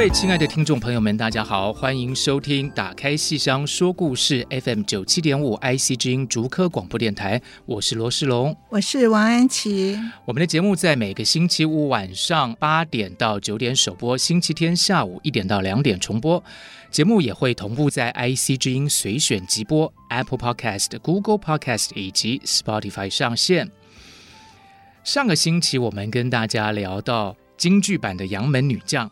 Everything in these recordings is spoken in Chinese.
各位亲爱的听众朋友们，大家好，欢迎收听《打开戏箱说故事》FM 九七点五 IC 之音竹科广播电台，我是罗世龙，我是王安琪。我们的节目在每个星期五晚上八点到九点首播，星期天下午一点到两点重播。节目也会同步在 IC 之音随选即播、Apple Podcast、Google Podcast 以及 Spotify 上线。上个星期我们跟大家聊到京剧版的《杨门女将》。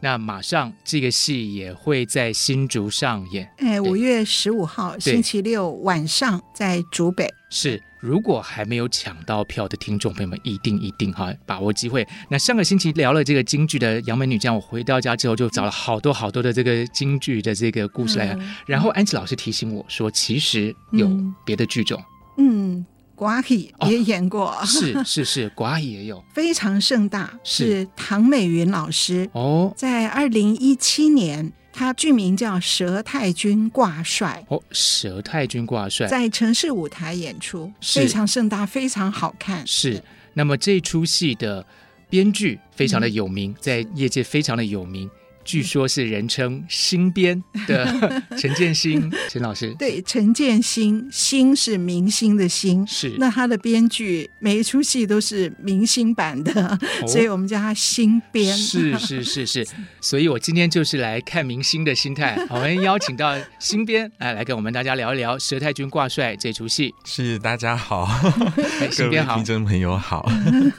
那马上这个戏也会在新竹上演，哎，五月十五号星期六晚上在竹北。是，如果还没有抢到票的听众朋友们，一定一定哈把握机会。那上个星期聊了这个京剧的《杨门女将》，我回到家之后就找了好多好多的这个京剧的这个故事来。嗯、然后安琪老师提醒我说，其实有别的剧种，嗯。嗯寡喜也演过，哦、是是是，寡喜也有，非常盛大。是。唐美云老师。哦，在二零一七年，他剧名叫《佘太君挂帅》哦，《佘太君挂帅》在城市舞台演出，非常盛大，非常好看。是，那么这出戏的编剧非常的有名，嗯、在业界非常的有名。据说是人称“新编”的 陈建新陈老师，对，陈建新，新是明星的星，是。那他的编剧每一出戏都是明星版的，哦、所以我们叫他新编。是是是是，所以我今天就是来看明星的心态。我们邀请到新编来来跟我们大家聊一聊《佘太君挂帅》这出戏。是，大家好，新编好，听众朋友好。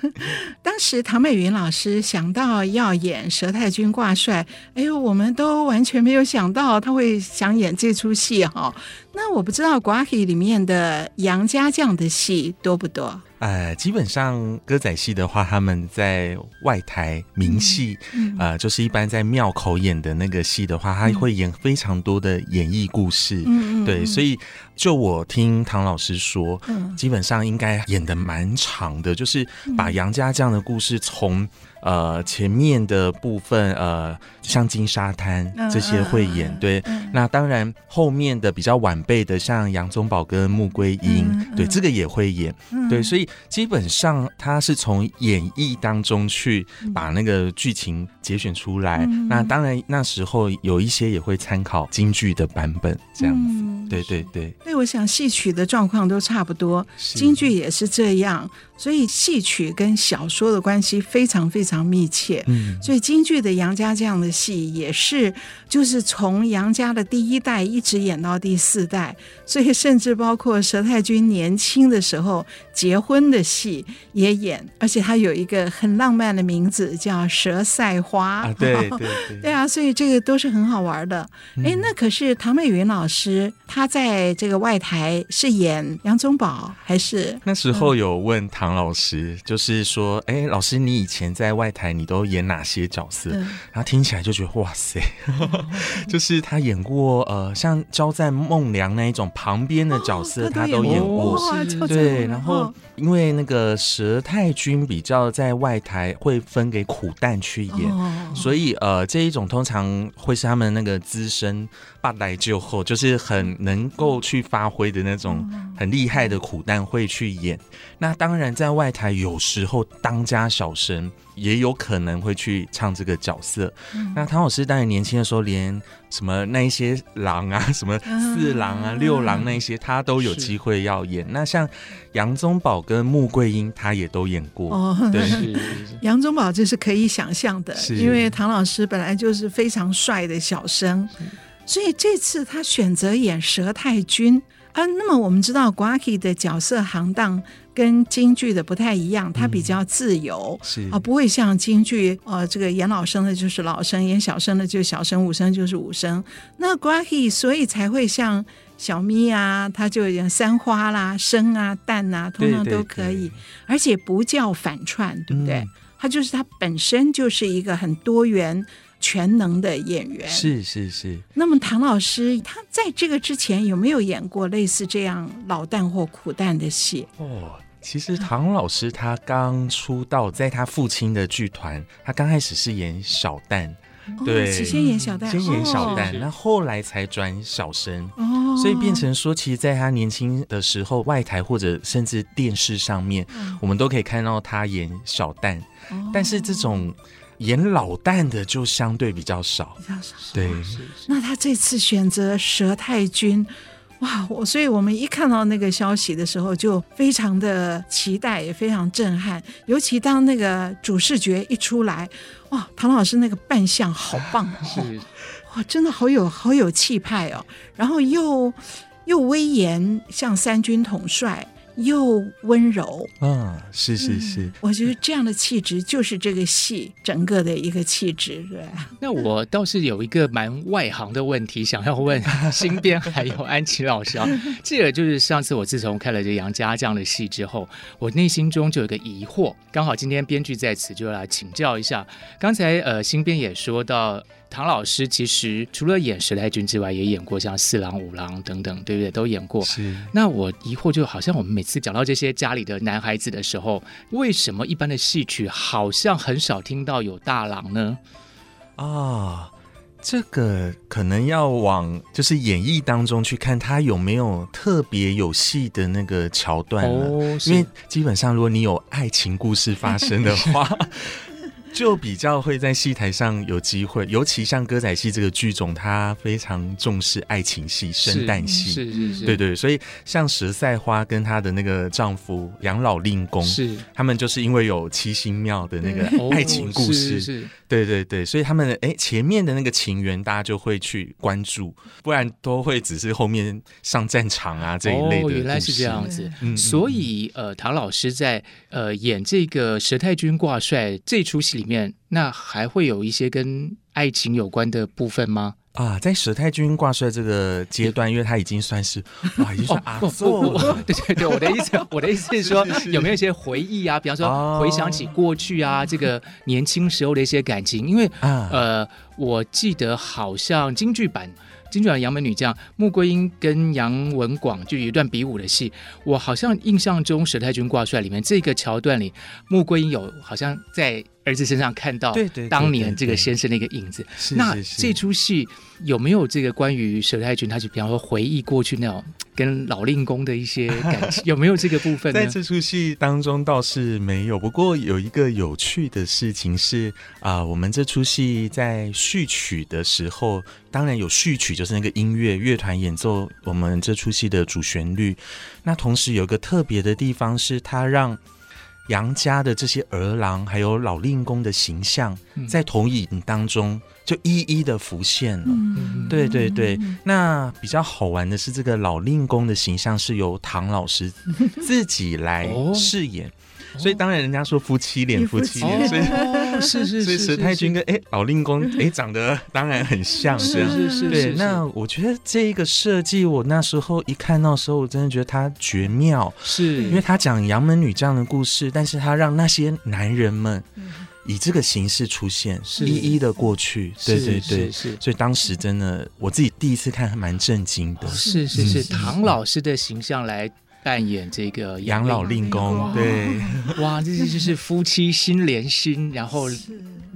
当时唐美云老师想到要演《佘太君挂帅》。哎呦，我们都完全没有想到他会想演这出戏哈。那我不知道寡戏里面的杨家将的戏多不多？呃，基本上歌仔戏的话，他们在外台名戏，嗯嗯、呃，就是一般在庙口演的那个戏的话，他会演非常多的演绎故事。嗯，对，所以就我听唐老师说，嗯、基本上应该演的蛮长的，就是把杨家将的故事从。呃，前面的部分，呃，像金沙滩这些会演，嗯、对。嗯、那当然，后面的比较晚辈的，像杨宗保跟穆桂英，对，这个也会演，嗯、对。所以基本上，他是从演绎当中去把那个剧情节选出来。嗯、那当然，那时候有一些也会参考京剧的版本，这样子。嗯、对对对。对，我想戏曲的状况都差不多，京剧也是这样。所以戏曲跟小说的关系非常非常密切，嗯，所以京剧的杨家将的戏也是，就是从杨家的第一代一直演到第四代，所以甚至包括佘太君年轻的时候结婚的戏也演，而且他有一个很浪漫的名字叫佘赛花，啊，对 对对，对啊，所以这个都是很好玩的。哎，那可是唐美云老师，他在这个外台是演杨宗保还是？那时候有问唐。老师就是说，哎，老师，你以前在外台你都演哪些角色？然后听起来就觉得哇塞，就是他演过呃，像交战孟良那一种旁边的角色，哦、他都演过。哦、对，然后因为那个佘太君比较在外台会分给苦旦去演，哦、所以呃，这一种通常会是他们那个资深八代就后，就是很能够去发挥的那种很厉害的苦旦会去演。那当然。在外台，有时候当家小生也有可能会去唱这个角色。嗯、那唐老师当然年轻的时候，连什么那一些郎啊，什么四郎啊、嗯、六郎那些，他都有机会要演。那像杨宗保跟穆桂英，他也都演过。哦，对，杨宗保这是可以想象的，是因为唐老师本来就是非常帅的小生，所以这次他选择演佘太君啊。那么我们知道寡戏的角色行当。跟京剧的不太一样，它比较自由，嗯、是啊，不会像京剧，呃，这个演老生的就是老生，演小生的就是小生，武生就是武生。那寡戏所以才会像小咪啊，他就演三花啦、生啊、蛋啊，通常都可以，对对对，而且不叫反串，对不对？它、嗯、就是它本身就是一个很多元。全能的演员。是是是。那么唐老师他在这个之前有没有演过类似这样老旦或苦旦的戏？哦，其实唐老师他刚出道，在他父亲的剧团，他刚开始是演小旦。对，先演小旦，先演小旦，那、哦、后来才转小生，哦，所以变成说，其实，在他年轻的时候，外台或者甚至电视上面，嗯、我们都可以看到他演小旦，哦，但是这种演老旦的就相对比较少，比较少。对，那他这次选择佘太君。哇，我所以我们一看到那个消息的时候，就非常的期待，也非常震撼。尤其当那个主视觉一出来，哇，唐老师那个扮相好棒哦，哇，真的好有好有气派哦，然后又又威严，像三军统帅。又温柔，啊，是是是、嗯，我觉得这样的气质就是这个戏整个的一个气质，对。那我倒是有一个蛮外行的问题想要问 新编还有安琪老师啊，这个就是上次我自从看了这《杨家将》的戏之后，我内心中就有个疑惑，刚好今天编剧在此，就来请教一下。刚才呃，新编也说到。唐老师其实除了演佘太君之外，也演过像四郎、五郎等等，对不对？都演过。是。那我疑惑，就好像我们每次讲到这些家里的男孩子的时候，为什么一般的戏曲好像很少听到有大郎呢？啊，这个可能要往就是演绎当中去看，他有没有特别有戏的那个桥段了。哦，因为基本上，如果你有爱情故事发生的话。就比较会在戏台上有机会，尤其像歌仔戏这个剧种，它非常重视爱情戏、生旦戏，是是是，对对，所以像石赛花跟她的那个丈夫杨老令公，是。他们就是因为有七星庙的那个爱情故事，是，是，对对对，所以他们哎前面的那个情缘大家就会去关注，不然都会只是后面上战场啊这一类的。哦，原来是这样子，嗯，所以呃，唐老师在呃演这个佘太君挂帅这出戏里面，那还会有一些跟爱情有关的部分吗？啊，在佘太君挂帅这个阶段，因为他已经算是 哇，已经算阿祖了。对对对，我的意思，我的意思是说，有没有一些回忆啊？比方说，回想起过去啊，哦、这个年轻时候的一些感情。因为、啊、呃，我记得好像京剧版。京剧版《杨门女将》，穆桂英跟杨文广就有一段比武的戏，我好像印象中《佘太君挂帅》里面这个桥段里，穆桂英有好像在儿子身上看到当年这个先生的一个影子。那这出戏有没有这个关于佘太君，他就比方说回忆过去那种跟老令公的一些感情，有没有这个部分呢？在这出戏当中倒是没有，不过有一个有趣的事情是啊、呃，我们这出戏在序曲的时候，当然有序曲，就是那个音乐乐团演奏我们这出戏的主旋律。那同时有个特别的地方是，他让杨家的这些儿郎还有老令公的形象，在投影当中就一一的浮现了。嗯、对对对，那比较好玩的是，这个老令公的形象是由唐老师自己来饰演。哦所以当然，人家说夫妻脸，夫妻脸，所以是是是，所以佘太君跟哎老令公哎长得当然很像，是是是。对，那我觉得这个设计，我那时候一看到的时候，我真的觉得他绝妙，是。因为他讲杨门女将的故事，但是他让那些男人们以这个形式出现，一一的过去，对对对，是。所以当时真的我自己第一次看还蛮震惊的，是是是，唐老师的形象来。扮演这个养老令公，对，哇，这就是夫妻心连心，然后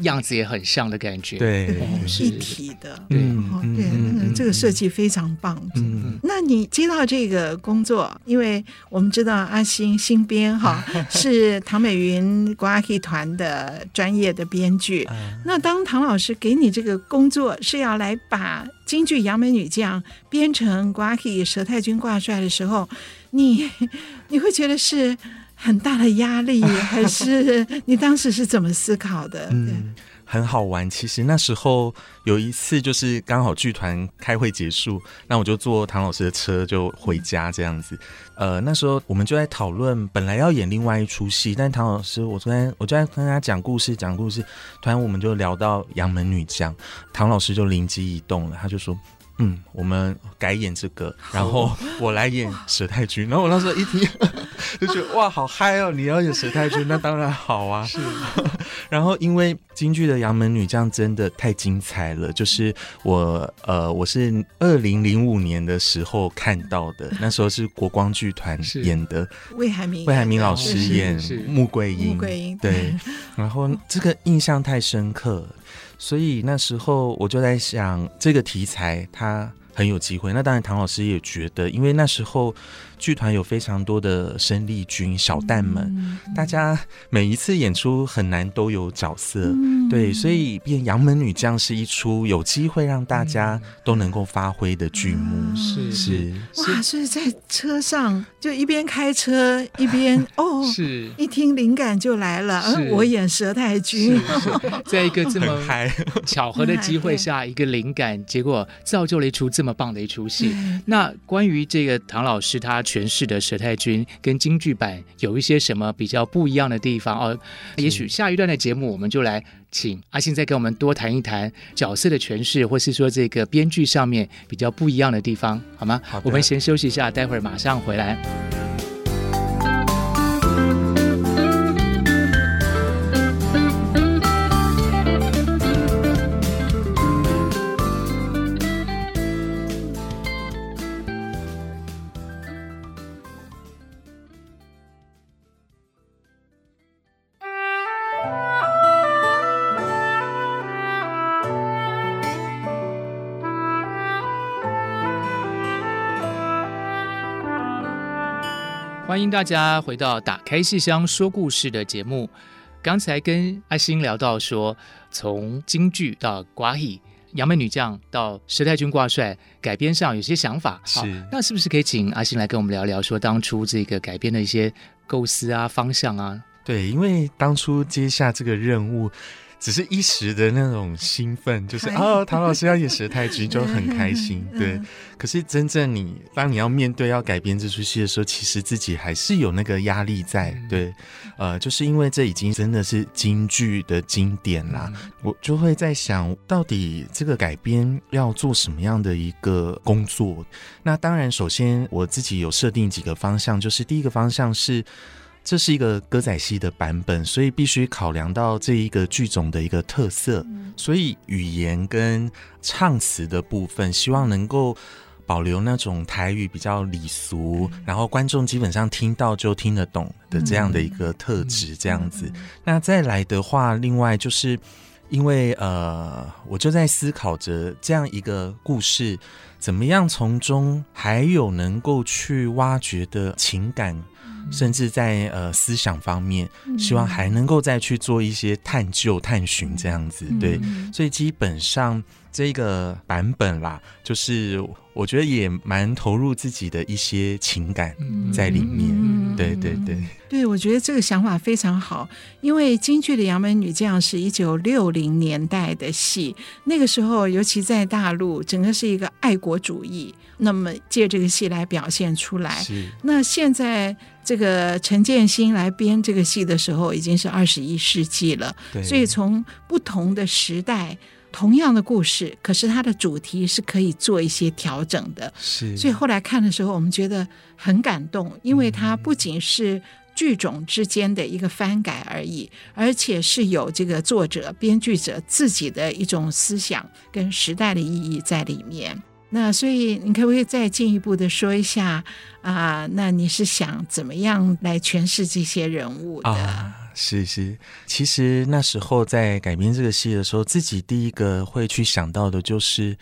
样子也很像的感觉，对，一体的，对，对，嗯，这个设计非常棒。嗯，那你接到这个工作，因为我们知道阿星新编哈 是唐美云国阿 K 团的专业的编剧，那当唐老师给你这个工作是要来把京剧《杨门女将》编成国阿 K 佘太君挂帅的时候。你 你会觉得是很大的压力，还是你当时是怎么思考的？嗯，很好玩。其实那时候有一次，就是刚好剧团开会结束，那我就坐唐老师的车就回家这样子。呃，那时候我们就在讨论，本来要演另外一出戏，但唐老师，我昨天我就在跟他讲故事，讲故事，突然我们就聊到杨门女将，唐老师就灵机一动了，他就说。嗯，我们改演这个，然后我来演佘太君。然后我那时候一听，就觉得哇，好嗨哦！你要演佘太君，那当然好啊。是，然后因为京剧的《杨门女将》真的太精彩了，就是我呃，我是二零零五年的时候看到的，那时候是国光剧团演的，魏海明，魏海明老师演穆桂英，穆桂英。对，然后这个印象太深刻，所以那时候我就在想，这个题材它很有机会。那当然，唐老师也觉得，因为那时候。剧团有非常多的生力军小旦们，嗯、大家每一次演出很难都有角色，嗯、对，所以变《杨门女将》是一出有机会让大家都能够发挥的剧目，是、嗯、是，是。哇！所以在车上就一边开车一边哦，是。一听灵感就来了，嗯，我演佘太君，在一个这么巧合的机会下，一个灵感，结果造就了一出这么棒的一出戏。那关于这个唐老师他。诠释的佘太君跟京剧版有一些什么比较不一样的地方哦？也许下一段的节目我们就来请阿信再给我们多谈一谈角色的诠释，或是说这个编剧上面比较不一样的地方，好吗？好，我们先休息一下，待会儿马上回来。迎大家回到《打开戏箱说故事》的节目。刚才跟阿星聊到说，从京剧到瓜戏，杨门女将到佘太君挂帅，改编上有些想法。是，那是不是可以请阿星来跟我们聊聊，说当初这个改编的一些构思啊、方向啊？对，因为当初接下这个任务。只是一时的那种兴奋，就是哦，唐老师要演佘太君就很开心，对。可是真正你当你要面对要改编这出戏的时候，其实自己还是有那个压力在，对。呃，就是因为这已经真的是京剧的经典啦，我就会在想到底这个改编要做什么样的一个工作。那当然，首先我自己有设定几个方向，就是第一个方向是。这是一个歌仔戏的版本，所以必须考量到这一个剧种的一个特色，所以语言跟唱词的部分，希望能够保留那种台语比较礼俗，然后观众基本上听到就听得懂的这样的一个特质，这样子。那再来的话，另外就是因为呃，我就在思考着这样一个故事，怎么样从中还有能够去挖掘的情感。甚至在呃思想方面，希望还能够再去做一些探究、探寻这样子，对，所以基本上这个版本啦，就是我觉得也蛮投入自己的一些情感在里面，对对对，对，我觉得这个想法非常好，因为京剧的《杨门女将》是一九六零年代的戏，那个时候尤其在大陆，整个是一个爱国主义，那么借这个戏来表现出来，是。那现在。这个陈建新来编这个戏的时候，已经是二十一世纪了。对，所以从不同的时代，同样的故事，可是它的主题是可以做一些调整的。是，所以后来看的时候，我们觉得很感动，因为它不仅是剧种之间的一个翻改而已，而且是有这个作者、编剧者自己的一种思想跟时代的意义在里面。那所以你可不可以再进一步的说一下啊、呃？那你是想怎么样来诠释这些人物的？啊，是是，其实那时候在改编这个戏的时候，自己第一个会去想到的就是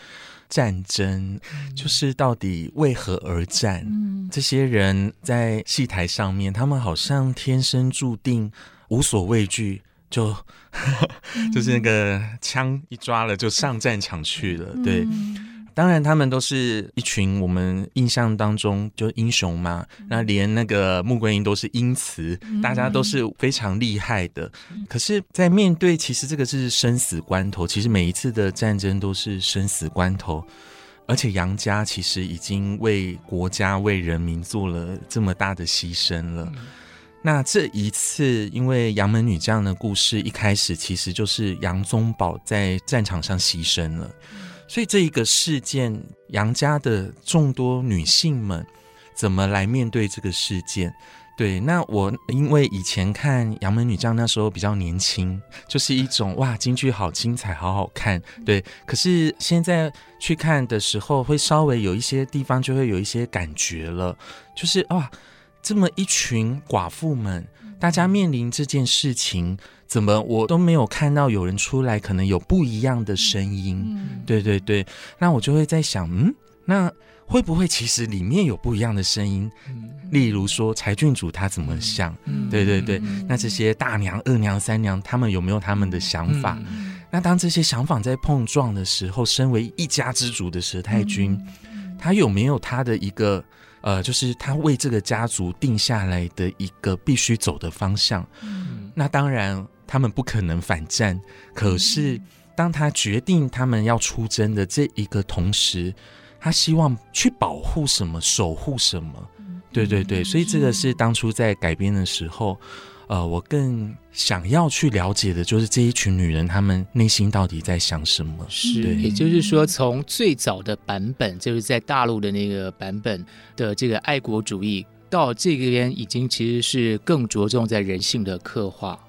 战争，嗯、就是到底为何而战？嗯，这些人在戏台上面，他们好像天生注定无所畏惧，就 就是那个枪一抓了就上战场去了，嗯、对。当然，他们都是一群我们印象当中就英雄嘛。那连那个穆桂英都是英雌，大家都是非常厉害的。可是，在面对其实这个是生死关头，其实每一次的战争都是生死关头。而且杨家其实已经为国家、为人民做了这么大的牺牲了。那这一次，因为杨门女将的故事一开始其实就是杨宗保在战场上牺牲了。所以这一个事件，杨家的众多女性们怎么来面对这个事件？对，那我因为以前看《杨门女将》那时候比较年轻，就是一种哇，京剧好精彩，好好看。对，可是现在去看的时候，会稍微有一些地方就会有一些感觉了，就是哇，这么一群寡妇们，大家面临这件事情，怎么我都没有看到有人出来，可能有不一样的声音。对对对，那我就会在想，嗯，那。会不会其实里面有不一样的声音？例如说柴郡主她怎么想？对对对，那这些大娘、二娘、三娘他们有没有他们的想法？那当这些想法在碰撞的时候，身为一家之主的佘太君，他有没有他的一个呃，就是他为这个家族定下来的一个必须走的方向？那当然他们不可能反战，可是当他决定他们要出征的这一个同时。他希望去保护什么，守护什么，对对对，所以这个是当初在改编的时候，呃，我更想要去了解的，就是这一群女人，她们内心到底在想什么。是，也就是说，从最早的版本，就是在大陆的那个版本的这个爱国主义，到这边已经其实是更着重在人性的刻画。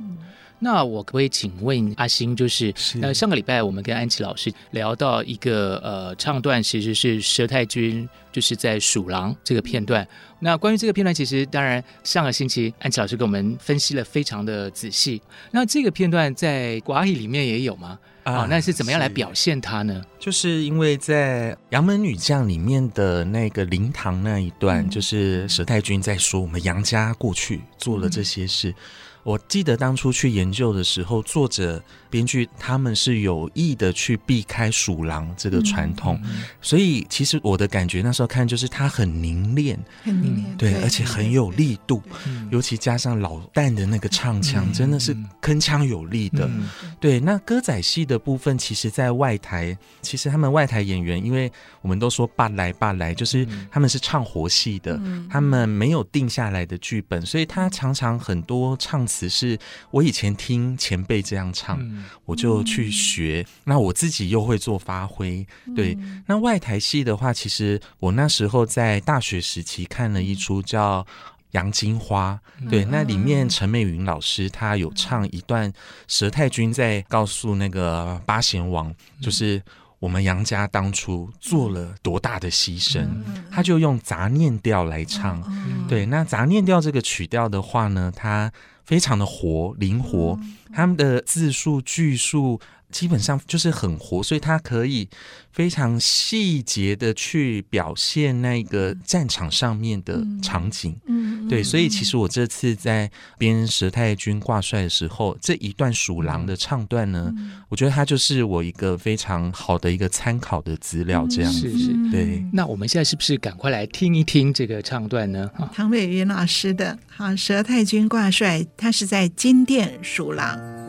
那我可不可以请问阿星，就是那上个礼拜我们跟安琪老师聊到一个呃唱段，其实是佘太君就是在数狼这个片段。那关于这个片段，其实当然上个星期安琪老师给我们分析了非常的仔细。那这个片段在寡语里面也有吗？啊、哦，那是怎么样来表现它呢？就是因为在《杨门女将》里面的那个灵堂那一段，嗯、就是佘太君在说我们杨家过去做了这些事。嗯我记得当初去研究的时候，作者、编剧他们是有意的去避开鼠狼这个传统，嗯、所以其实我的感觉那时候看就是它很凝练，很凝练，对，而且很有力度，尤其加上老旦的那个唱腔，嗯、真的是铿锵有力的。嗯、对，那歌仔戏的部分，其实在外台，其实他们外台演员，因为我们都说“八来八来”，就是他们是唱活戏的，嗯、他们没有定下来的剧本，所以他常常很多唱。词是我以前听前辈这样唱，嗯、我就去学。嗯、那我自己又会做发挥。对，嗯、那外台戏的话，其实我那时候在大学时期看了一出叫《杨金花》。嗯、对，那里面陈美云老师她有唱一段，佘太君在告诉那个八贤王，就是我们杨家当初做了多大的牺牲。嗯、他就用杂念调来唱。嗯、对，那杂念调这个曲调的话呢，它。非常的活灵活，他们的字数句数基本上就是很活，所以他可以非常细节的去表现那个战场上面的场景。嗯，对，所以其实我这次在编佘太君挂帅的时候，这一段鼠狼的唱段呢，我觉得它就是我一个非常好的一个参考的资料。这样子，是是，对。那我们现在是不是赶快来听一听这个唱段呢？唐伟云老师的。好，佘太君挂帅，他是在金殿鼠狼。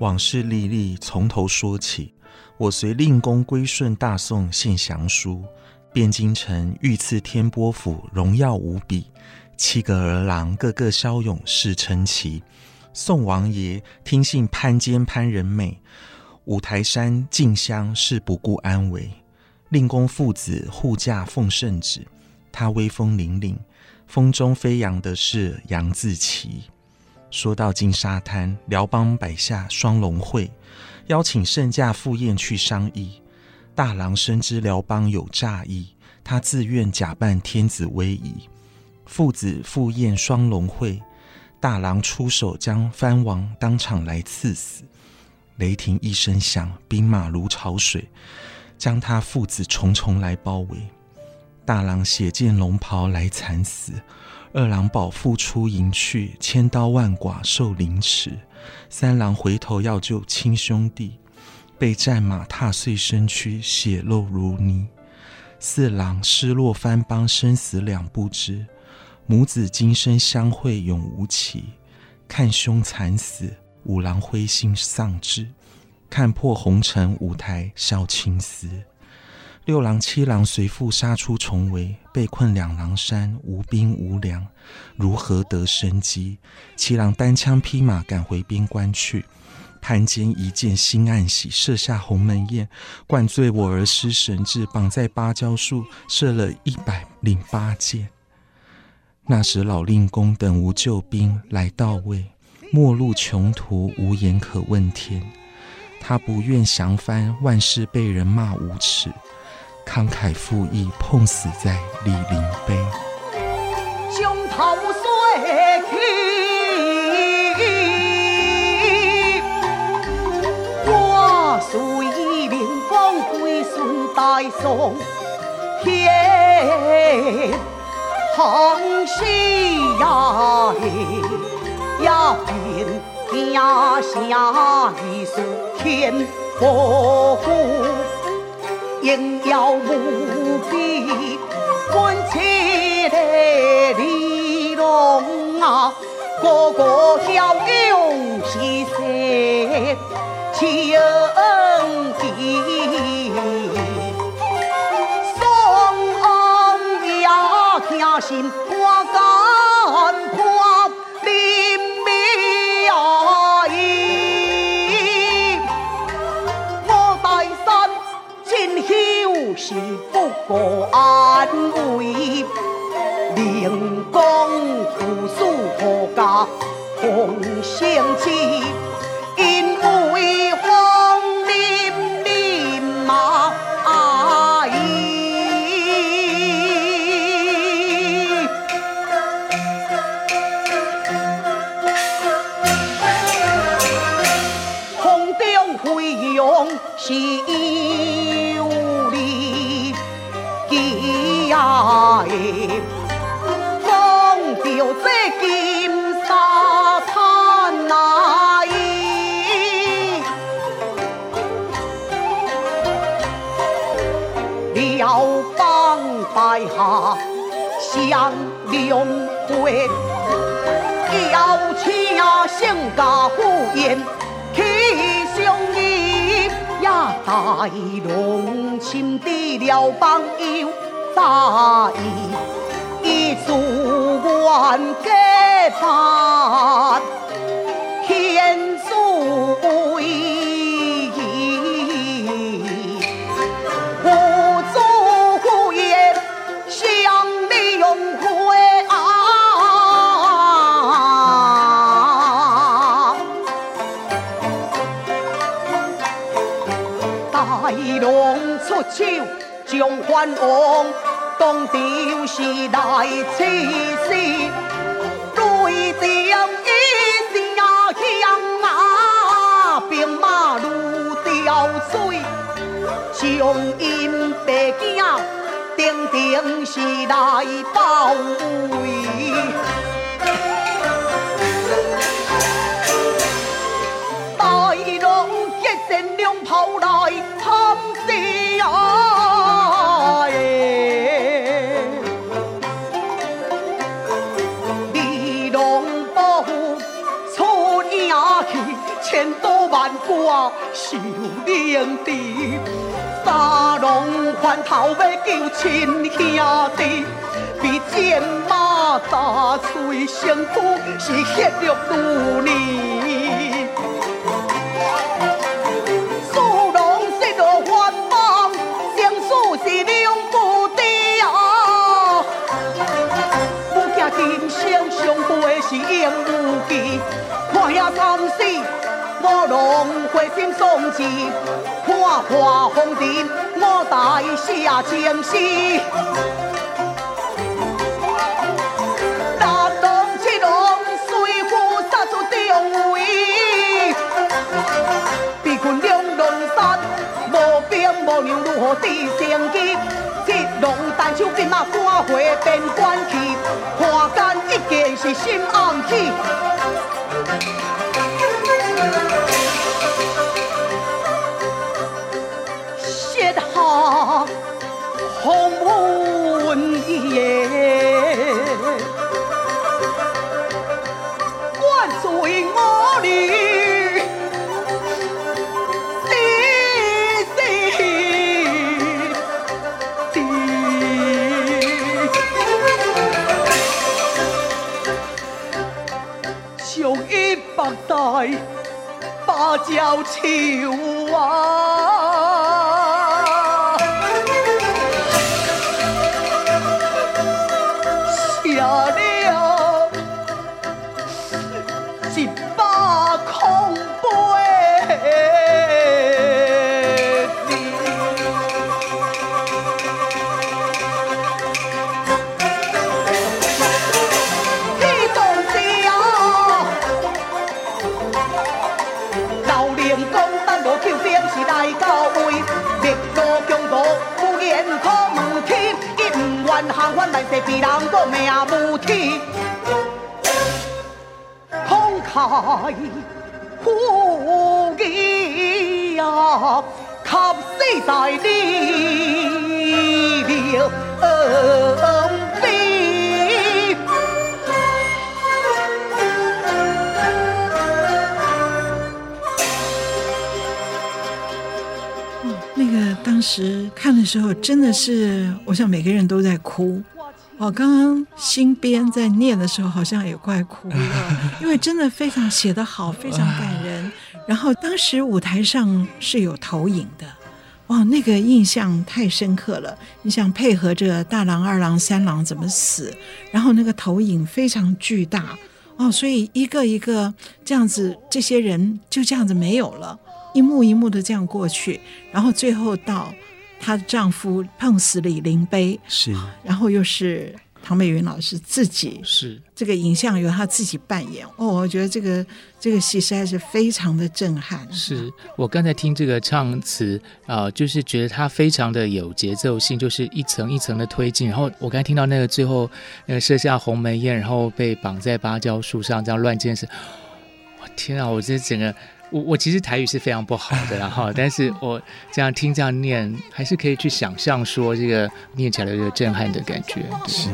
往事历历从头说起，我随令公归顺大宋献降书，汴京城御赐天波府，荣耀无比。七个儿郎个个骁勇势称奇。宋王爷听信攀坚潘仁美，五台山进香是不顾安危。令公父子护驾奉圣旨。他威风凛凛，风中飞扬的是杨字旗。说到金沙滩，辽邦摆下双龙会，邀请圣驾赴宴去商议。大郎深知辽邦有诈意，他自愿假扮天子威仪。父子赴宴双龙会，大郎出手将藩王当场来刺死。雷霆一声响，兵马如潮水，将他父子重重来包围。大郎血溅龙袍来惨死，二郎保父出营去，千刀万剐受凌迟。三郎回头要救亲兄弟，被战马踏碎身躯，血肉如泥。四郎失落番邦，生死两不知。母子今生相会永无期，看兄惨死，五郎灰心丧志。看破红尘五台销青丝。六郎七郎随父杀出重围，被困两狼山，无兵无粮，如何得生机？七郎单枪匹马赶回边关去，盘间一箭心暗喜，射下鸿门宴，灌醉我儿失神志，绑在芭蕉树，射了一百零八箭。那时老令公等无救兵来到位，末路穷途，无言可问天。他不愿降藩，万事被人骂无耻，慷慨赴义，碰死在酈陵碑。胸膛碎去，我随明光归顺大宋天。康熙呀，呀平天下一数天波虎，应有无比关切的李龙啊，个个骁勇气盛，气昂昂。心是不可安慰，灵公图书何家同生气，记呀的，讲到这金沙滩哪伊，辽邦败下降龙会，邀请圣驾赴宴去相迎。大龙亲的辽邦有大义，一祝愿结伴天助威，不祝福也向你永会手将还王，当朝时来刺杀，雷电一声响啊，兵马如潮水，将因白囝定定是来包围，大龙一声亮炮来参战。万剐受连地。三龙还头要救亲兄弟，比战马打碎身躯，是血肉如泥。是应无忌，看遐惨死，我龙会心丧志，看破红尘，我大写情诗。大东七龙随父杀出重围，逼困两龙山，无兵无粮如何抵胜机？七龙单枪匹马赶回边关去，看干一见是心暗喜。芭蕉秋啊。时看的时候，真的是，我想每个人都在哭。我刚刚新编在念的时候，好像也快哭了，因为真的非常写得好，非常感人。然后当时舞台上是有投影的，哇，那个印象太深刻了。你想配合着大郎、二郎、三郎怎么死，然后那个投影非常巨大哦，所以一个一个这样子，这些人就这样子没有了。一幕一幕的这样过去，然后最后到她的丈夫碰死李林碑，是，然后又是唐美云老师自己，是这个影像由她自己扮演。哦，我觉得这个这个戏实在是非常的震撼。是我刚才听这个唱词啊、呃，就是觉得它非常的有节奏性，就是一层一层的推进。然后我刚才听到那个最后那个射下鸿门宴，然后被绑在芭蕉树上这样乱箭射，我天啊！我这整个。我我其实台语是非常不好的，然后，但是我这样听这样念，还是可以去想象说这个念起来的这个震撼的感觉。是。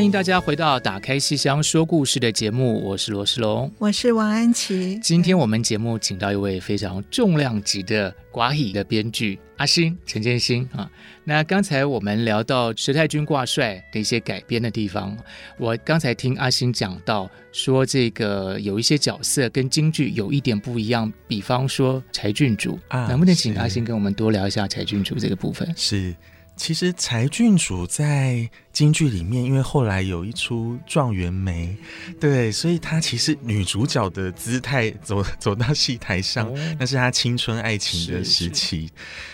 欢迎大家回到《打开戏箱说故事》的节目，我是罗世龙，我是王安琪。今天我们节目请到一位非常重量级的歌戏的编剧阿星陈建新啊。那刚才我们聊到佘太君挂帅的一些改编的地方，我刚才听阿星讲到说，这个有一些角色跟京剧有一点不一样，比方说柴郡主啊，能不能请阿星跟我们多聊一下柴郡主这个部分？是。其实柴郡主在京剧里面，因为后来有一出《状元梅》，对，所以她其实女主角的姿态走 走到戏台上，哦，那是她青春爱情的时期。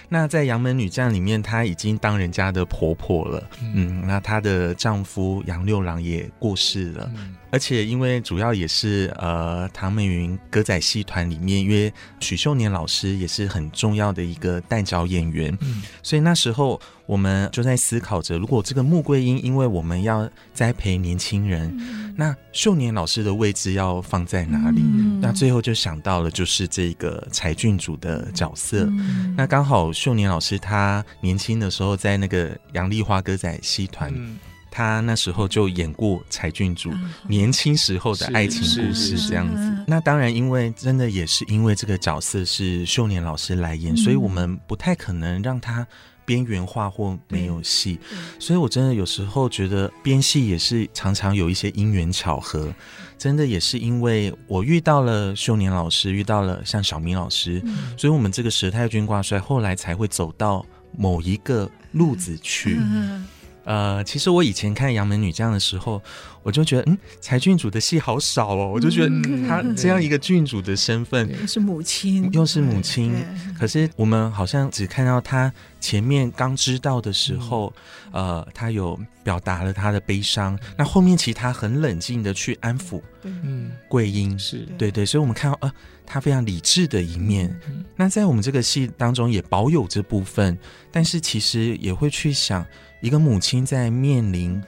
那在《杨门女将》里面，她已经当人家的婆婆了，嗯，嗯，那她的丈夫杨六郎也过世了。嗯。而且，因为主要也是呃，唐美云歌仔戏团里面，因为许秀年老师也是很重要的一个代角演员，嗯，所以那时候我们就在思考着，如果这个穆桂英，因为我们要栽培年轻人，嗯，那秀年老师的位置要放在哪里？嗯，那最后就想到了，就是这个柴郡主的角色。嗯，那刚好秀年老师他年轻的时候在那个杨丽花歌仔戏团。嗯他那时候就演过柴郡主年轻时候的爱情故事，这样子。那当然，因为真的也是因为这个角色是秀年老师来演，所以我们不太可能让他边缘化或没有戏。所以我真的有时候觉得编戏也是常常有一些因缘巧合。真的也是因为我遇到了秀年老师，遇到了像小明老师，所以我们这个佘太君挂帅后来才会走到某一个路子去。呃，其实我以前看《杨门女将》的时候，我就觉得，嗯，柴郡主的戏好少哦。我就觉得她这样一个郡主的身份，又是母亲，又是母亲。可是我们好像只看到她前面刚知道的时候，呃，她有表达了她的悲伤。那后面其实她很冷静的去安抚，嗯，桂英是对对，所以我们看到，呃，她非常理智的一面。那在我们这个戏当中也保有这部分，但是其实也会去想。一个母亲在面临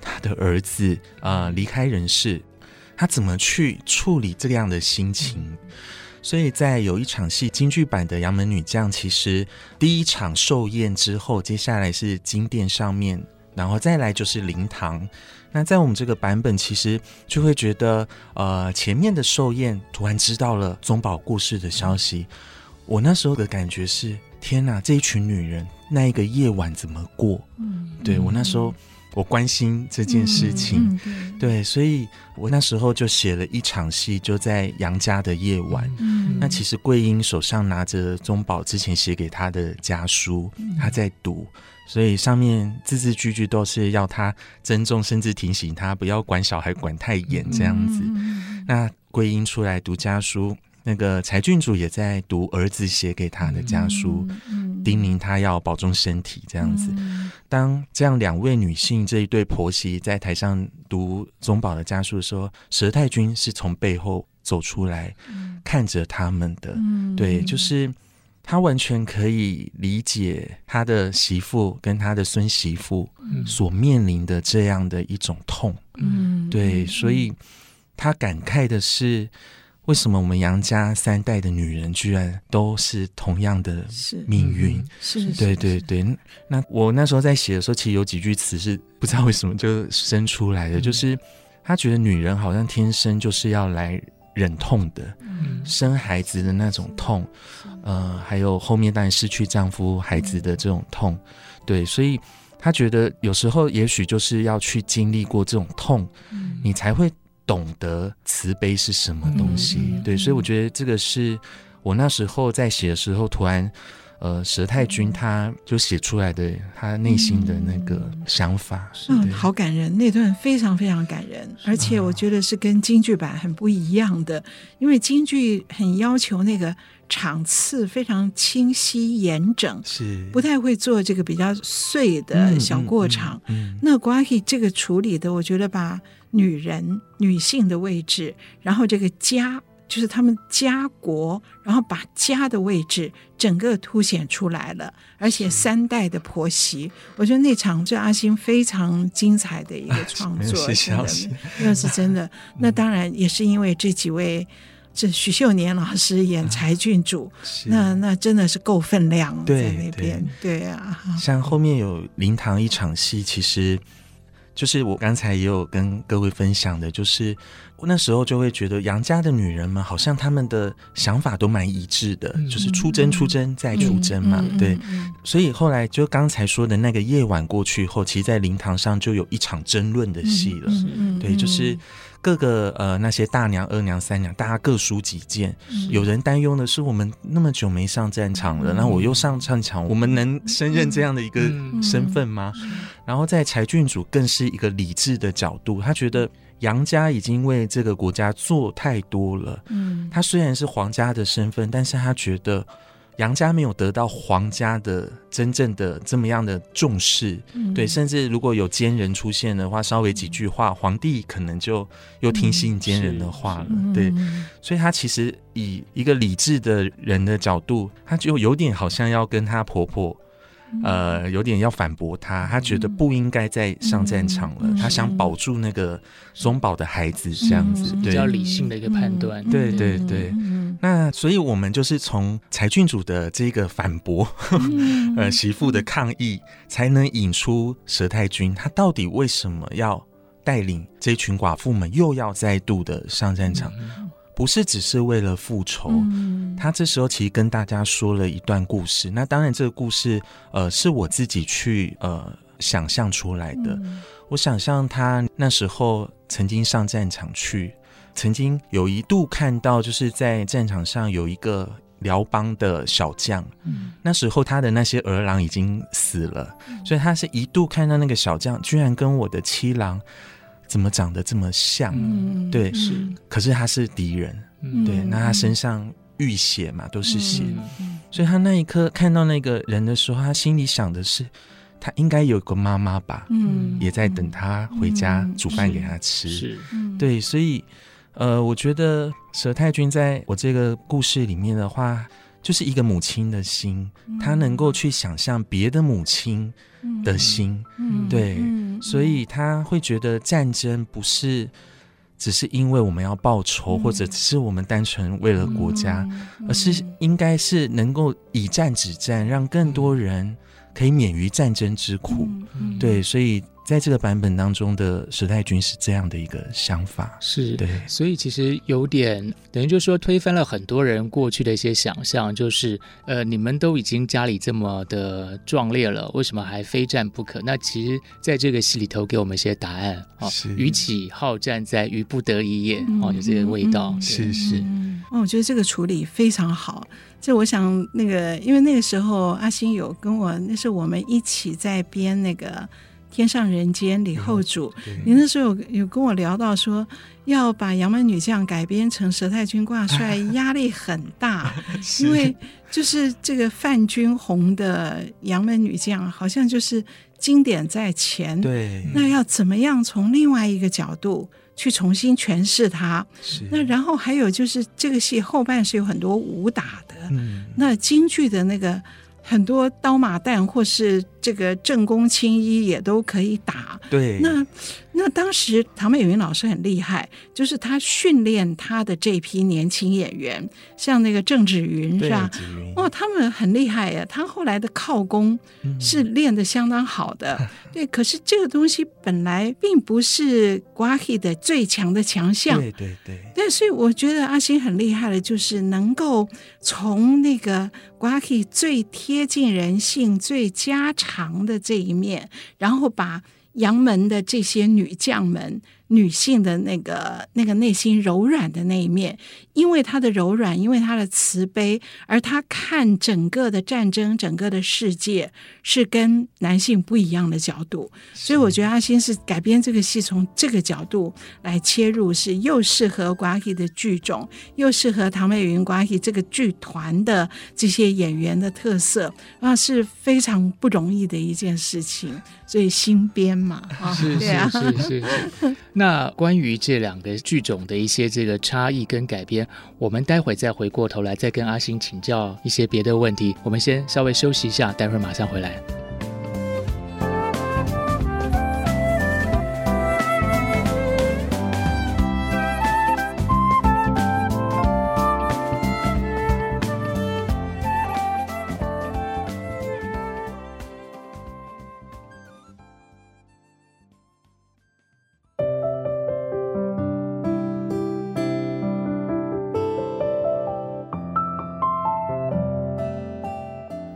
她的儿子啊、呃、离开人世，她怎么去处理这样的心情？所以在有一场戏京剧版的《杨门女将》，其实第一场寿宴之后，接下来是金殿上面，然后再来就是灵堂。那在我们这个版本，其实就会觉得，呃，前面的寿宴突然知道了宗保故事的消息，我那时候的感觉是：天哪，这一群女人那一个夜晚怎么过？嗯，对，我那时候。我关心这件事情，嗯、对，所以我那时候就写了一场戏，就在杨家的夜晚。嗯、那其实桂英手上拿着宗宝之前写给她的家书，她在读，所以上面字字句句都是要他珍重，甚至提醒他不要管小孩管太严这样子。嗯、那桂英出来读家书。那个柴郡主也在读儿子写给他的家书，叮咛他要保重身体。这样子，当这样两位女性这一对婆媳在台上读宗保的家书的时候，佘太君是从背后走出来，看着他们的。对，就是他完全可以理解他的媳妇跟他的孙媳妇所面临的这样的一种痛。嗯，对，所以他感慨的是。为什么我们杨家三代的女人居然都是同样的命运？是，是，对对对。那我那时候在写的时候，其实有几句词是不知道为什么就生出来的，嗯、就是他觉得女人好像天生就是要来忍痛的，嗯、生孩子的那种痛，呃，还有后面当然失去丈夫、孩子的这种痛，对，所以他觉得有时候也许就是要去经历过这种痛，嗯、你才会。懂得慈悲是什么东西，嗯、对，所以我觉得这个是我那时候在写的时候，突然，呃，佘太君他就写出来的他内心的那个想法，嗯，对。好感人，那段非常非常感人，而且我觉得是跟京剧版很不一样的，因为京剧很要求那个场次非常清晰严整，是。不太会做这个比较碎的小过场。嗯，嗯。嗯嗯那瓜希这个处理的，我觉得把。女人、女性的位置，然后这个家就是他们家国，然后把家的位置整个凸显出来了，而且三代的婆媳，我觉得那场是阿星非常精彩的一个创作，谢谢，那是真的。那当然也是因为这几位，这许秀年老师演柴郡主，那那真的是够分量在那边，对啊。像后面有灵堂一场戏，其实。就是我刚才也有跟各位分享的，就是我那时候就会觉得杨家的女人们好像她们的想法都蛮一致的，嗯、就是出征、出征再出征嘛，嗯、对。嗯、所以后来就刚才说的那个夜晚过去后，其实，在灵堂上就有一场争论的戏了，对，就是。各个呃那些大娘、二娘、三娘，大家各抒己见。嗯、有人担忧的是，我们那么久没上战场了，那、嗯、我又上战场，我们能胜任这样的一个身份吗？然后在柴郡主更是一个理智的角度，他觉得杨家已经为这个国家做太多了。嗯，他虽然是皇家的身份，但是他觉得。杨家没有得到皇家的真正的这么样的重视，嗯、对，甚至如果有奸人出现的话，稍微几句话，皇帝可能就又听信奸人的话了，嗯、对，所以他其实以一个理智的人的角度，他就有点好像要跟他婆婆。呃，有点要反驳他，他觉得不应该再上战场了，嗯、他想保住那个宗保的孩子，这样子，对，比较理性的一个判断。对对对，嗯、那所以我们就是从柴郡主的这个反驳，嗯、呃，媳妇的抗议，才能引出佘太君，他到底为什么要带领这群寡妇们又要再度的上战场？嗯不是只是为了复仇，嗯、他这时候其实跟大家说了一段故事。那当然，这个故事呃是我自己去呃想象出来的。嗯、我想象他那时候曾经上战场去，曾经有一度看到，就是在战场上有一个辽邦的小将。嗯、那时候他的那些儿郎已经死了，嗯、所以他是一度看到那个小将，居然跟我的七郎。怎么长得这么像？嗯、对，是。可是他是敌人，嗯、对。那他身上浴血嘛，都是血。嗯、所以他那一刻看到那个人的时候，他心里想的是，他应该有个妈妈吧，嗯，也在等他回家煮饭给他吃。是，对。所以，呃，我觉得佘太君在我这个故事里面的话，就是一个母亲的心，她能够去想象别的母亲的心，对。所以他会觉得战争不是只是因为我们要报仇，或者只是我们单纯为了国家，而是应该是能够以战止战，让更多人可以免于战争之苦。对，所以。在这个版本当中的时代君是这样的一个想法，是对，所以其实有点等于就是说推翻了很多人过去的一些想象，就是呃，你们都已经家里这么的壮烈了，为什么还非战不可？那其实在这个戏里头给我们一些答案啊，与其好战在于不得已也，哦，有这个味道，是是。哦，我觉得这个处理非常好。这我想那个，因为那个时候阿星有跟我，那是我们一起在编那个。天上人间，李后主，您那时候有有跟我聊到说，要把杨门女将改编成佘太君挂帅，压力很大，因为就是这个范君红的杨门女将，好像就是经典在前，对，那要怎么样从另外一个角度去重新诠释它？是，那然后还有就是这个戏后半是有很多武打的，嗯，那京剧的那个。很多刀马旦或是这个正宫青衣也都可以打。对，那那当时唐美云老师很厉害，就是他训练他的这批年轻演员，像那个郑芷云是吧？哦，他们很厉害呀。他后来的靠功是练得相当好的。嗯、对，可是这个东西本来并不是瓜戏的最强的强项。对对对。对，所以我觉得阿星很厉害的，就是能够从那个瓜戏最贴。近人性最家常的这一面，然后把杨门的这些女将们。女性的那个那个内心柔软的那一面，因为她的柔软，因为她的慈悲，而她看整个的战争，整个的世界是跟男性不一样的角度。所以我觉得阿星是改编这个戏，从这个角度来切入，是又适合瓜希的剧种，又适合唐美云瓜希这个剧团的这些演员的特色，啊，是非常不容易的一件事情。所以新编嘛，啊，是是是是是。那关于这两个剧种的一些这个差异跟改编，我们待会再回过头来再跟阿星请教一些别的问题。我们先稍微休息一下，待会马上回来。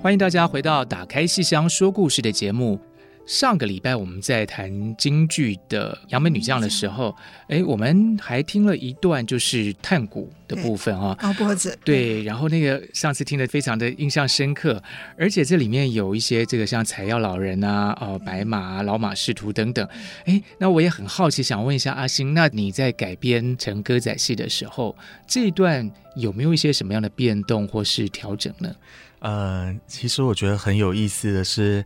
欢迎大家回到《打开戏箱说故事》的节目。上个礼拜我们在谈京剧的《杨门女将》的时候，哎，我们还听了一段就是探谷的部分啊，高脖子。对，然后那个上次听的非常的印象深刻，而且这里面有一些这个像采药老人啊、哦白马啊、老马仕途等等。哎，那我也很好奇，想问一下阿星，那你在改编成歌仔戏的时候，这一段有没有一些什么样的变动或是调整呢？呃，其实我觉得很有意思的是，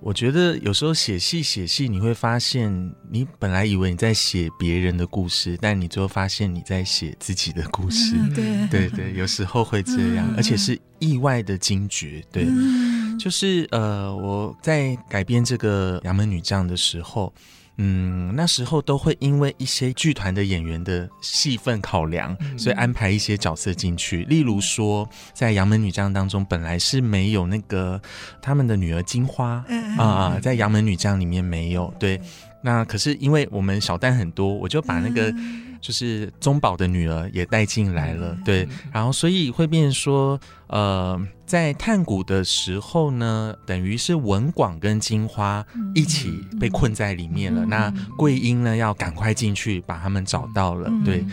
我觉得有时候写戏写戏，你会发现你本来以为你在写别人的故事，但你最后发现你在写自己的故事。嗯、对对对，有时候会这样，嗯、而且是意外的惊觉。对，嗯、就是呃，我在改编这个《杨门女将》的时候。嗯，那时候都会因为一些剧团的演员的戏份考量，所以安排一些角色进去。例如说，在《杨门女将》当中，本来是没有那个他们的女儿金花啊，在《杨门女将》里面没有。对，那可是因为我们小旦很多，我就把那个。就是宗保的女儿也带进来了，对，然后所以会变说，呃，在探谷的时候呢，等于是文广跟金花一起被困在里面了。那桂英呢，要赶快进去把他们找到了，对。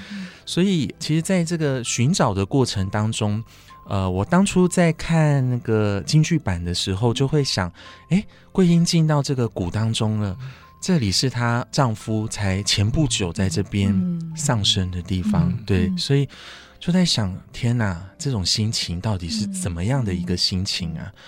所以其实在这个寻找的过程当中，呃，我当初在看那个京剧版的时候，就会想，哎，桂英进到这个谷当中了。这里是她丈夫才前不久在这边丧生的地方，嗯、对，所以就在想，天哪，这种心情到底是怎么样的一个心情啊？嗯、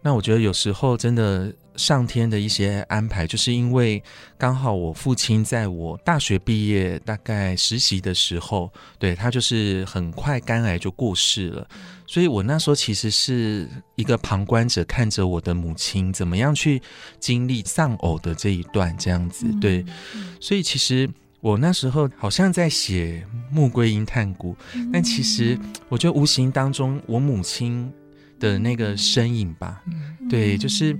那我觉得有时候真的。上天的一些安排，就是因为刚好我父亲在我大学毕业大概实习的时候，对，他就是很快肝癌就过世了，所以我那时候其实是一个旁观者，看着我的母亲怎么样去经历丧偶的这一段这样子，对，所以其实。我那时候好像在写穆桂英探谷，但其实我觉得无形当中我母亲的那个身影吧，对，就是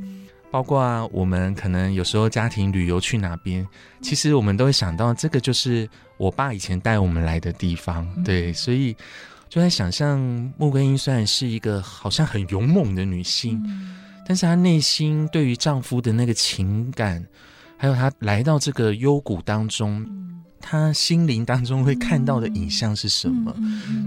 包括我们可能有时候家庭旅游去哪边，其实我们都会想到这个就是我爸以前带我们来的地方，对，所以就在想象穆桂英虽然是一个好像很勇猛的女性，但是她内心对于丈夫的那个情感，还有她来到这个幽谷当中。他心灵当中会看到的影像是什么？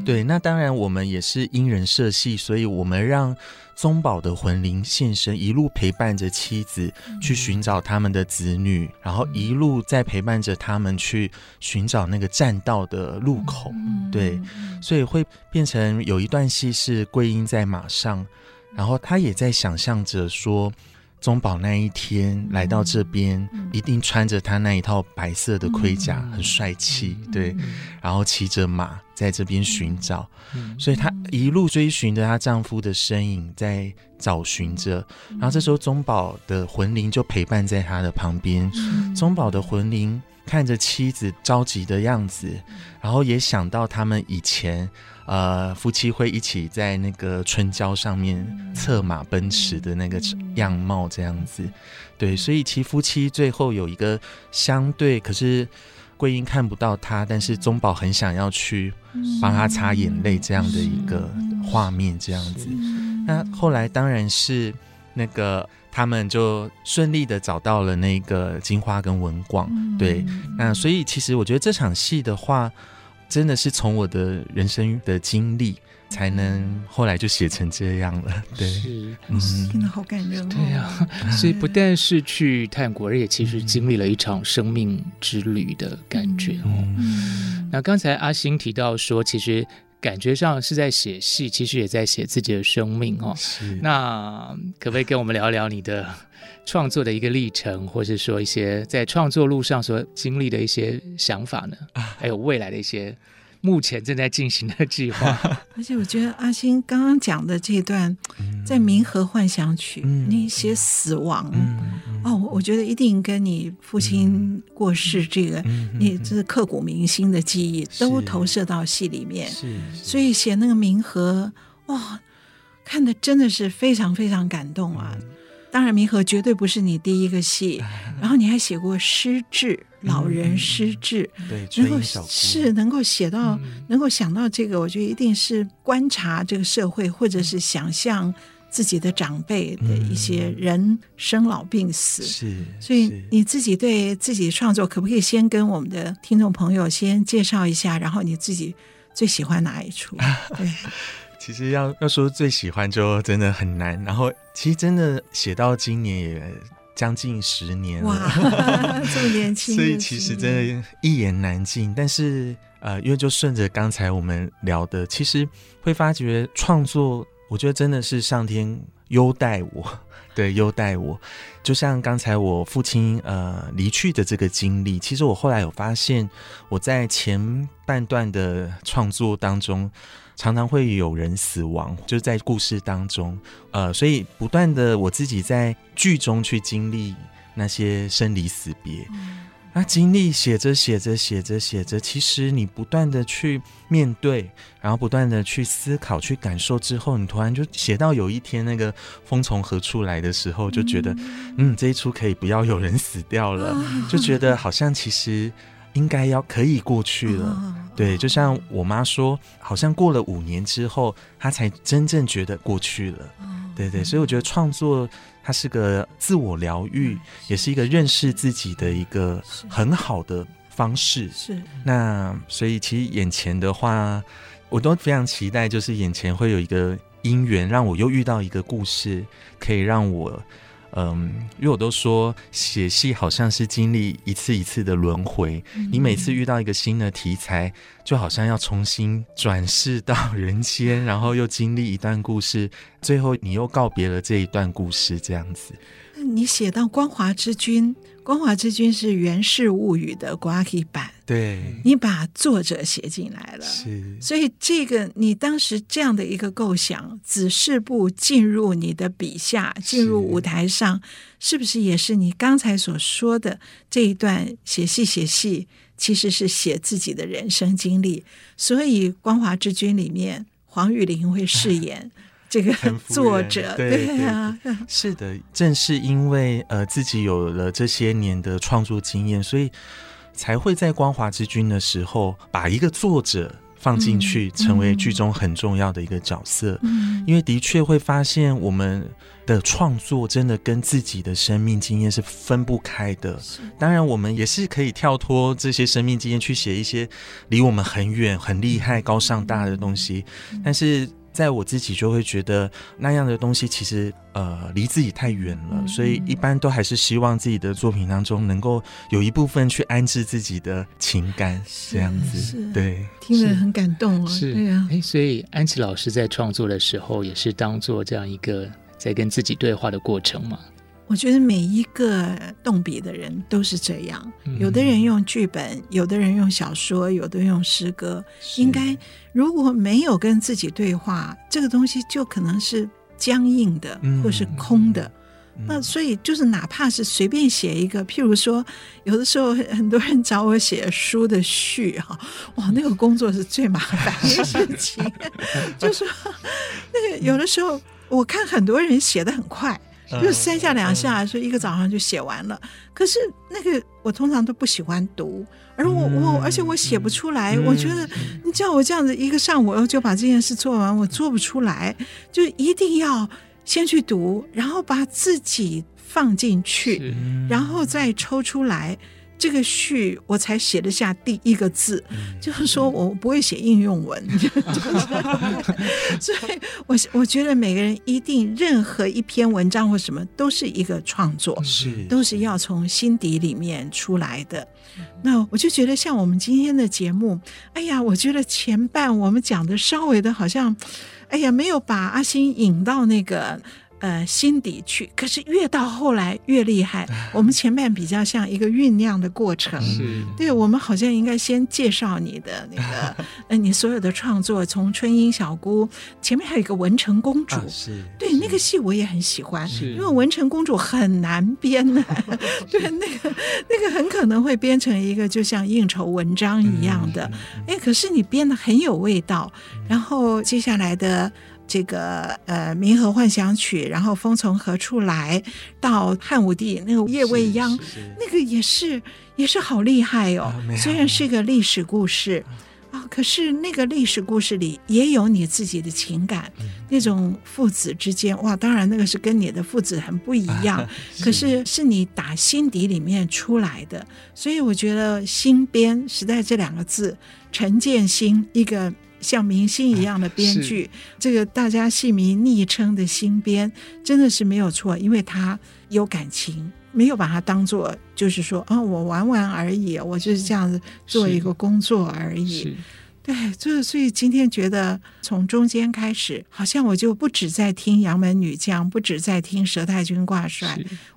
对，那当然我们也是因人设戏，所以我们让宗保的魂灵现身，一路陪伴着妻子去寻找他们的子女，嗯、然后一路在陪伴着他们去寻找那个栈道的路口。嗯、对，所以会变成有一段戏是桂英在马上，然后他也在想象着说。宗宝那一天来到这边，一定穿着他那一套白色的盔甲，很帅气，对。然后骑着马在这边寻找，所以她一路追寻着她丈夫的身影，在找寻着。然后这时候宗宝的魂灵就陪伴在她的旁边。宗宝的魂灵看着妻子着急的样子，然后也想到他们以前。呃，夫妻会一起在那个春郊上面策马奔驰的那个样貌，这样子，对，所以其夫妻最后有一个相对，可是桂英看不到他，但是宗保很想要去帮他擦眼泪这样的一个画面，这样子。那后来当然是那个他们就顺利的找到了那个金花跟文广，对，那所以其实我觉得这场戏的话。真的是从我的人生的经历，才能后来就写成这样了。对，是，嗯，真的好感人哦。对呀，所以不但是去泰国，而且其实经历了一场生命之旅的感觉哦。嗯，那刚才阿星提到说，其实感觉上是在写戏，其实也在写自己的生命哦。那可不可以跟我们聊聊你的？创作的一个历程，或是说一些在创作路上所经历的一些想法呢？还有未来的一些目前正在进行的计划。而且我觉得阿星刚刚讲的这段，在《冥河幻想曲》，嗯，你写死亡，嗯嗯、哦，我觉得一定跟你父亲过世这个，嗯、你这是刻骨铭心的记忆，都投射到戏里面。是，所以写那个冥河，哇、哦，看的真的是非常非常感动啊。嗯。当然，冥河绝对不是你第一个戏，然后你还写过失智老人失智，对，能够是能够写到，能够想到这个，我觉得一定是观察这个社会，或者是想象自己的长辈的一些人生老病死。是，所以 你自己对自己创作，可不可以先跟我们的听众朋友先介绍一下？然后你自己最喜欢哪一出？对。其实要要说最喜欢就真的很难，然后其实真的写到今年也将近十年了，哇，这么年轻，所以其实真的一言难尽。但是呃，因为就顺着刚才我们聊的，其实会发觉创作，我觉得真的是上天优待我。对，优待我，就像刚才我父亲呃离去的这个经历，其实我后来有发现，我在前半段的创作当中，常常会有人死亡，就是在故事当中，呃，所以不断的我自己在剧中去经历那些生离死别。那经历写着写着写着写着，其实你不断的去面对，然后不断的去思考、去感受之后，你突然就写到有一天那个风从何处来的时候，就觉得，嗯，这一出可以不要有人死掉了，就觉得好像其实应该要可以过去了。对，就像我妈说，好像过了五年之后，她才真正觉得过去了。对对，所以我觉得创作。它是个自我疗愈，也是一个认识自己的一个很好的方式。是，那所以其实眼前的话，我都非常期待，就是眼前会有一个姻缘，让我又遇到一个故事，可以让我。嗯，因为我都说写戏好像是经历一次一次的轮回，嗯、你每次遇到一个新的题材，就好像要重新转世到人间，然后又经历一段故事，最后你又告别了这一段故事，这样子。你写到光华之君。光华之君》是《源氏物语》的 Guaki 版，对，你把作者写进来了，是，所以这个你当时这样的一个构想，子氏部进入你的笔下，进入舞台上，是，是不是也是你刚才所说的这一段写戏写戏，其实是写自己的人生经历？所以《光华之君》里面，黄玉玲会饰演。这个 作者对，对啊，是的，正是因为呃自己有了这些年的创作经验，所以才会在光华之君的时候把一个作者放进去，成为剧中很重要的一个角色。嗯，因为的确会发现我们的创作真的跟自己的生命经验是分不开的。当然，我们也是可以跳脱这些生命经验去写一些离我们很远、很厉害、高尚大的东西，但是。在我自己就会觉得那样的东西其实呃离自己太远了，嗯，所以一般都还是希望自己的作品当中能够有一部分去安置自己的情感，这样子。对，听了很感动啊。是，对啊。哎，所以安琪老师在创作的时候也是当做这样一个在跟自己对话的过程嘛。我觉得每一个动笔的人都是这样，有的人用剧本，有的人用小说，有的人用诗歌。应该如果没有跟自己对话，这个东西就可能是僵硬的，或是空的。那所以就是哪怕是随便写一个，譬如说，有的时候很多人找我写书的序哈，哇，那个工作是最麻烦的事情。就说那个有的时候，我看很多人写的很快。就三下两下，就一个早上就写完了。可是那个我通常都不喜欢读，而我我而且我写不出来。我觉得你叫我这样子一个上午就把这件事做完，我做不出来。就一定要先去读，然后把自己放进去，然后再抽出来。这个序我才写得下第一个字，嗯、就是说我不会写应用文，嗯、所以我我觉得每个人一定任何一篇文章或什么都是一个创作，是都是要从心底里面出来的。那我就觉得像我们今天的节目，哎呀，我觉得前半我们讲的稍微的好像，哎呀，没有把阿星引到那个。呃，心底去，可是越到后来越厉害。我们前面比较像一个酝酿的过程，对，我们好像应该先介绍你的那个，呃，你所有的创作，从春英小姑，前面还有一个文成公主，是，对，那个戏我也很喜欢，因为文成公主很难编的，对，那个那个很可能会编成一个就像应酬文章一样的，哎，可是你编的很有味道，然后接下来的。这个呃，《冥和幻想曲》，然后风从何处来，到汉武帝那个夜未央，那个也是也是好厉害哦。虽然是个历史故事啊，可是那个历史故事里也有你自己的情感，嗯、那种父子之间哇，当然那个是跟你的父子很不一样，啊、是可是是你打心底里面出来的。所以我觉得“新编”时代这两个字，陈建新一个。像明星一样的编剧，这个大家戏迷昵称的新编，真的是没有错，因为他有感情，没有把它当做就是说啊、哦，我玩玩而已，我就是这样子做一个工作而已。对，就是所以今天觉得从中间开始，好像我就不止在听《杨门女将》，不止在听《佘太君挂帅》，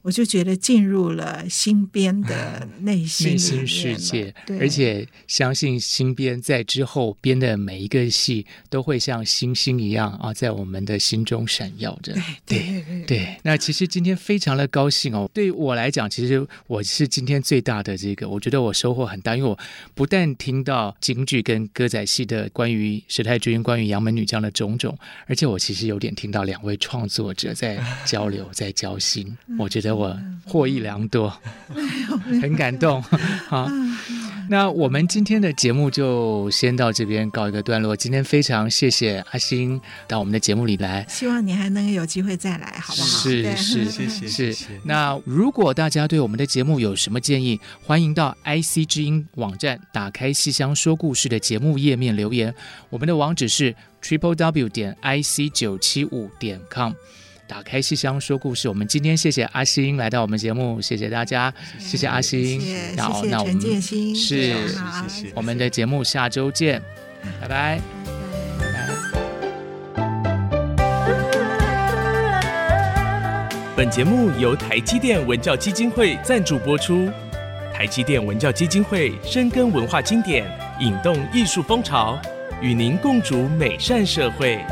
我就觉得进入了新编的 内心内心世界。对，而且相信新编在之后编的每一个戏，都会像星星一样啊，在我们的心中闪耀着。对对对，对，对。那其实今天非常的高兴哦，对我来讲，其实我是今天最大的这个，我觉得我收获很大，因为我不但听到京剧跟歌仔。戏的关于佘太君、关于杨门女将的种种，而且我其实有点听到两位创作者在交流、在交心，我觉得我获益良多，很感动。好，那我们今天的节目就先到这边告一个段落。今天非常谢谢阿星到我们的节目里来，希望你还能有机会再来，好不好？是是 谢谢是。那如果大家对我们的节目有什么建议，欢迎到 IC 之音网站打开戏箱说故事的节目页面留言，我们的网址是 triple w 点 i c 九七五点 com。打开戏箱说故事，我们今天谢谢阿星来到我们节目，谢谢大家，谢谢。阿星，好，那我们是，我们的节目下周见，拜拜。本节目由台积电文教基金会赞助播出。台积电文教基金会深耕文化经典，引动艺术风潮，与您共筑美善社会。